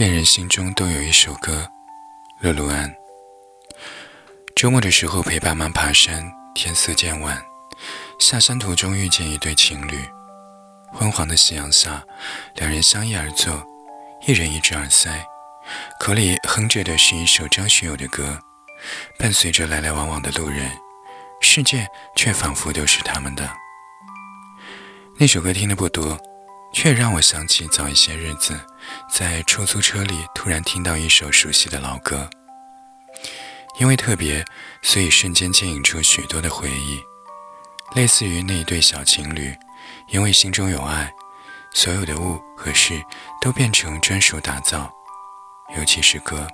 恋人心中都有一首歌，乐路安。周末的时候陪爸妈爬山，天色渐晚，下山途中遇见一对情侣，昏黄的夕阳下，两人相依而坐，一人一只耳塞，口里哼着的是一首张学友的歌，伴随着来来往往的路人，世界却仿佛都是他们的。那首歌听的不多。却让我想起早一些日子，在出租车里突然听到一首熟悉的老歌。因为特别，所以瞬间牵引出许多的回忆，类似于那一对小情侣，因为心中有爱，所有的物和事都变成专属打造。尤其是歌，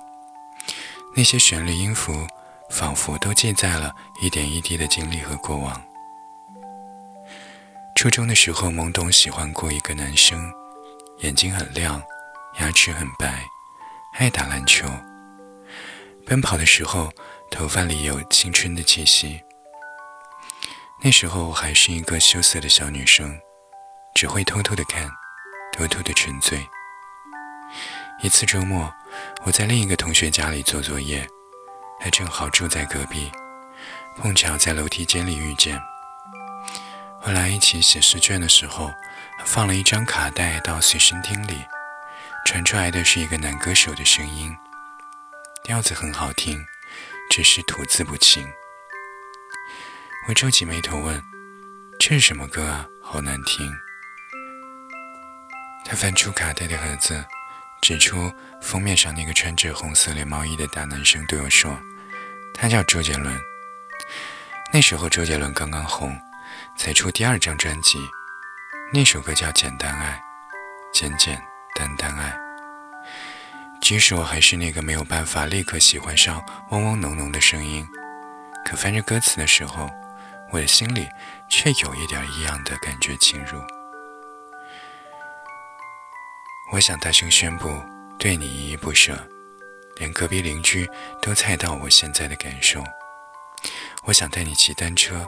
那些旋律音符，仿佛都记载了一点一滴的经历和过往。初中的时候，懵懂喜欢过一个男生，眼睛很亮，牙齿很白，爱打篮球。奔跑的时候，头发里有青春的气息。那时候我还是一个羞涩的小女生，只会偷偷的看，偷偷的沉醉。一次周末，我在另一个同学家里做作业，还正好住在隔壁，碰巧在楼梯间里遇见。后来一起写试卷的时候，放了一张卡带到随身听里，传出来的是一个男歌手的声音，调子很好听，只是吐字不清。我皱起眉头问：“这是什么歌啊？好难听。”他翻出卡带的盒子，指出封面上那个穿着红色连毛衣的大男生，对我说：“他叫周杰伦。”那时候周杰伦刚刚红。才出第二张专辑，那首歌叫《简单爱》，简简单单爱。即使我还是那个没有办法立刻喜欢上嗡嗡浓浓的声音，可翻着歌词的时候，我的心里却有一点异样的感觉侵入。我想大声宣布，对你依依不舍，连隔壁邻居都猜到我现在的感受。我想带你骑单车。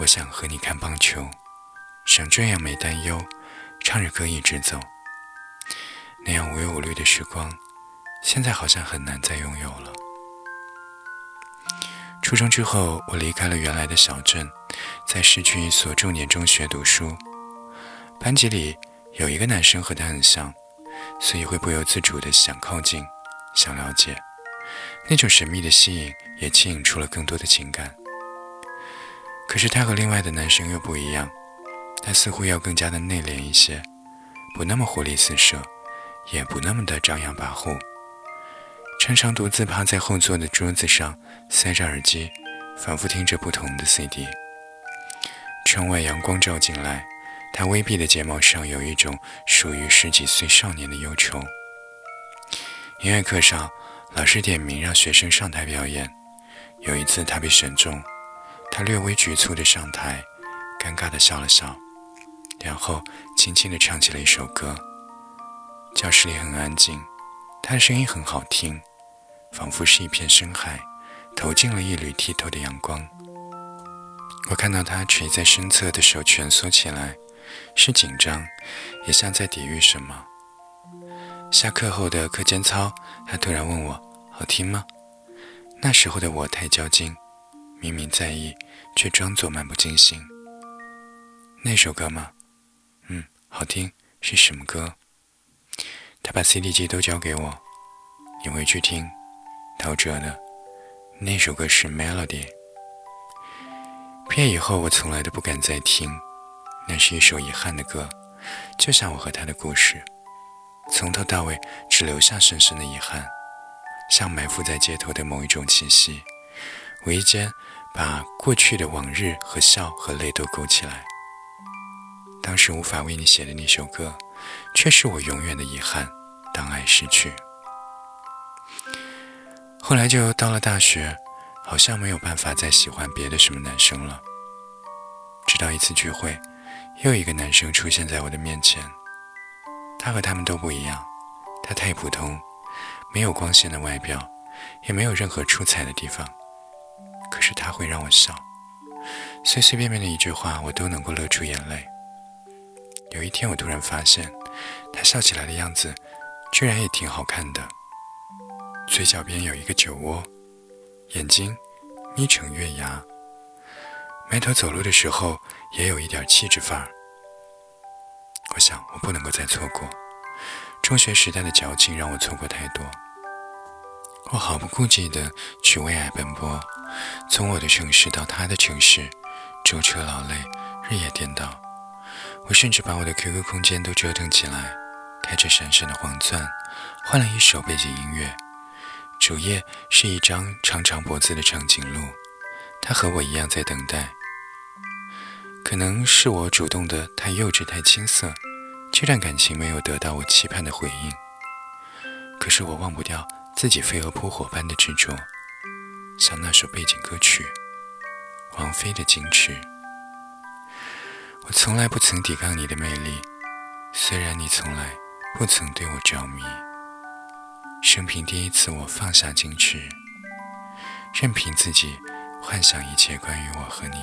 我想和你看棒球，想这样没担忧，唱着歌一直走。那样无忧无虑的时光，现在好像很难再拥有了。初中之后，我离开了原来的小镇，在市区一所重点中学读书。班级里有一个男生和他很像，所以会不由自主的想靠近，想了解。那种神秘的吸引，也牵引出了更多的情感。可是他和另外的男生又不一样，他似乎要更加的内敛一些，不那么活力四射，也不那么的张扬跋扈。常常独自趴在后座的桌子上，塞着耳机，反复听着不同的 CD。窗外阳光照进来，他微闭的睫毛上有一种属于十几岁少年的忧愁。音乐课上，老师点名让学生上台表演，有一次他被选中。他略微局促地上台，尴尬地笑了笑，然后轻轻地唱起了一首歌。教室里很安静，他的声音很好听，仿佛是一片深海，投进了一缕剔透的阳光。我看到他垂在身侧的手蜷缩起来，是紧张，也像在抵御什么。下课后的课间操，他突然问我：“好听吗？”那时候的我太较劲。明明在意，却装作漫不经心。那首歌吗？嗯，好听。是什么歌？他把 CD 机都交给我，你回去听。陶喆的那首歌是《Melody》。毕业以后，我从来都不敢再听。那是一首遗憾的歌，就像我和他的故事，从头到尾只留下深深的遗憾，像埋伏在街头的某一种气息。无意间把过去的往日和笑和泪都勾起来。当时无法为你写的那首歌，却是我永远的遗憾。当爱失去，后来就到了大学，好像没有办法再喜欢别的什么男生了。直到一次聚会，又一个男生出现在我的面前。他和他们都不一样，他太普通，没有光鲜的外表，也没有任何出彩的地方。是他会让我笑，随随便便的一句话，我都能够乐出眼泪。有一天，我突然发现，他笑起来的样子，居然也挺好看的。嘴角边有一个酒窝，眼睛眯成月牙，埋头走路的时候也有一点气质范儿。我想，我不能够再错过。中学时代的矫情让我错过太多。我毫不顾忌地去为爱奔波，从我的城市到他的城市，舟车劳累，日夜颠倒。我甚至把我的 QQ 空间都折腾起来，开着闪闪的黄钻，换了一首背景音乐。主页是一张长长脖子的长颈鹿，它和我一样在等待。可能是我主动的太幼稚、太青涩，这段感情没有得到我期盼的回应。可是我忘不掉自己飞蛾扑火般的执着，像那首背景歌曲《王菲的矜持》。我从来不曾抵抗你的魅力，虽然你从来不曾对我着迷。生平第一次，我放下矜持，任凭自己幻想一切关于我和你。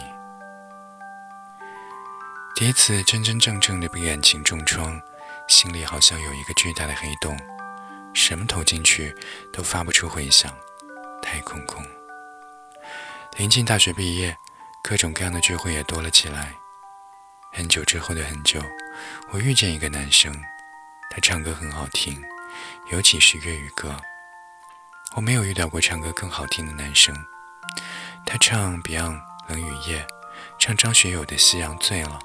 第一次真真正正的被感情重创，心里好像有一个巨大的黑洞，什么投进去都发不出回响，太空空。临近大学毕业，各种各样的聚会也多了起来。很久之后的很久，我遇见一个男生，他唱歌很好听，尤其是粤语歌。我没有遇到过唱歌更好听的男生。他唱 Beyond《冷雨夜》，唱张学友的《夕阳醉了》。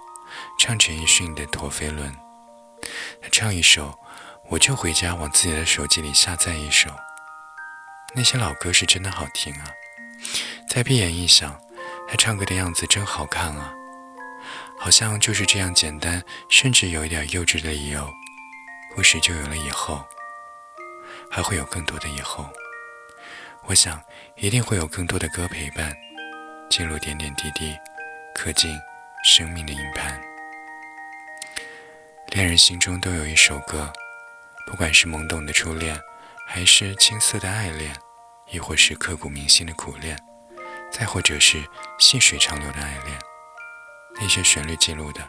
唱陈奕迅的《陀飞轮》，他唱一首，我就回家往自己的手机里下载一首。那些老歌是真的好听啊！再闭眼一想，他唱歌的样子真好看啊！好像就是这样简单，甚至有一点幼稚的理由，故事就有了以后，还会有更多的以后。我想，一定会有更多的歌陪伴，记录点点滴滴，刻进。生命的硬盘，恋人心中都有一首歌，不管是懵懂的初恋，还是青涩的爱恋，亦或是刻骨铭心的苦恋，再或者是细水长流的爱恋，那些旋律记录的，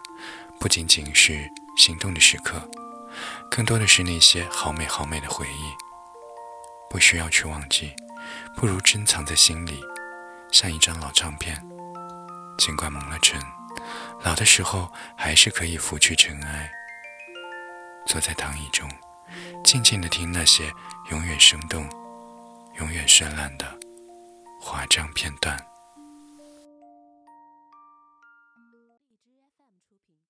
不仅仅是心动的时刻，更多的是那些好美好美的回忆。不需要去忘记，不如珍藏在心里，像一张老唱片，尽管蒙了尘。老的时候，还是可以拂去尘埃，坐在躺椅中，静静地听那些永远生动、永远绚烂的华章片段。